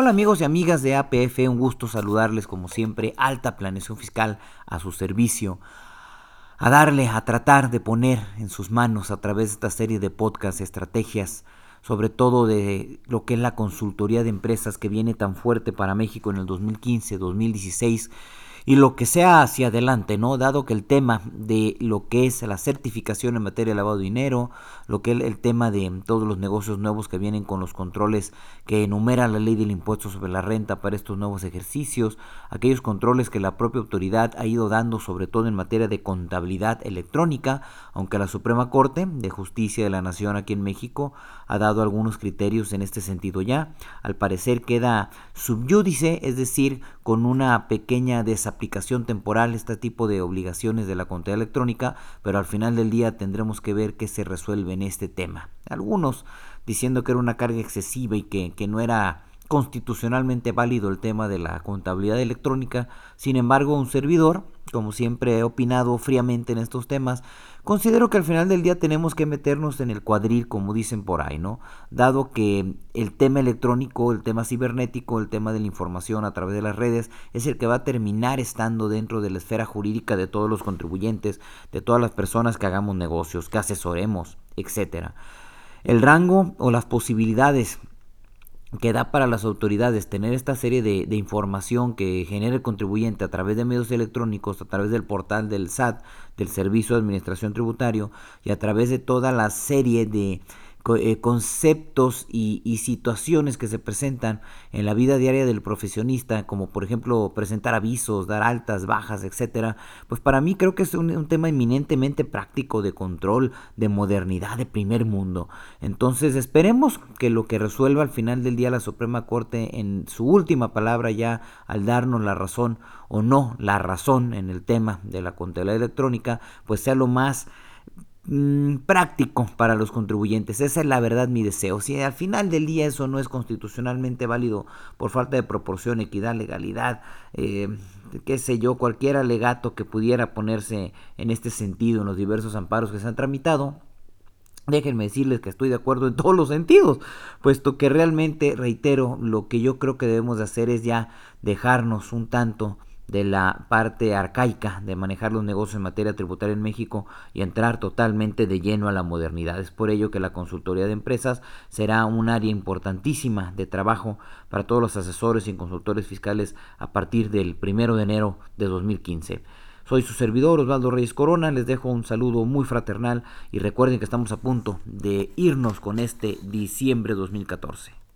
Hola amigos y amigas de APF, un gusto saludarles como siempre, alta planeación fiscal a su servicio, a darle, a tratar de poner en sus manos a través de esta serie de podcast estrategias, sobre todo de lo que es la consultoría de empresas que viene tan fuerte para México en el 2015, 2016 y lo que sea hacia adelante, ¿no? Dado que el tema de lo que es la certificación en materia de lavado de dinero, lo que es el tema de todos los negocios nuevos que vienen con los controles que enumera la ley del impuesto sobre la renta para estos nuevos ejercicios, aquellos controles que la propia autoridad ha ido dando sobre todo en materia de contabilidad electrónica, aunque la Suprema Corte de Justicia de la Nación aquí en México ha dado algunos criterios en este sentido ya, al parecer queda subyúdice, es decir, con una pequeña desaparición aplicación temporal este tipo de obligaciones de la contabilidad electrónica, pero al final del día tendremos que ver qué se resuelve en este tema. Algunos diciendo que era una carga excesiva y que, que no era constitucionalmente válido el tema de la contabilidad electrónica. Sin embargo, un servidor, como siempre he opinado fríamente en estos temas, considero que al final del día tenemos que meternos en el cuadril, como dicen por ahí, ¿no? Dado que el tema electrónico, el tema cibernético, el tema de la información a través de las redes es el que va a terminar estando dentro de la esfera jurídica de todos los contribuyentes, de todas las personas que hagamos negocios, que asesoremos, etcétera. El rango o las posibilidades que da para las autoridades tener esta serie de, de, información que genera el contribuyente a través de medios electrónicos, a través del portal del SAT, del Servicio de Administración Tributario, y a través de toda la serie de conceptos y, situaciones que se presentan en la vida diaria del profesionista, como por ejemplo presentar avisos, dar altas, bajas, etcétera, pues para mí creo que es un, tema eminentemente práctico de control, de modernidad, de primer mundo. Entonces esperemos que lo que resuelva al final del día la Suprema Corte en su última palabra ya al darnos la razón o no la razón en el tema de la contabilidad electrónica, pues sea lo más Mm, práctico para los contribuyentes. Esa es la verdad mi deseo. Si al final del día eso no es constitucionalmente válido por falta de proporción, equidad, legalidad, eh, qué sé yo, cualquier alegato que pudiera ponerse en este sentido en los diversos amparos que se han tramitado, Déjenme decirles que estoy de acuerdo en todos los sentidos, puesto que realmente, reitero, lo que yo creo que debemos de hacer es ya dejarnos un tanto de la parte arcaica de manejar los negocios en materia tributaria en México y entrar totalmente de lleno a la modernidad. Es por ello que la consultoría de empresas será un área importantísima de trabajo para todos los asesores y consultores fiscales a partir del primero de enero de 2015. Soy su servidor Osvaldo Reyes Corona, les dejo un saludo muy fraternal y recuerden que estamos a punto de irnos con este diciembre 2014.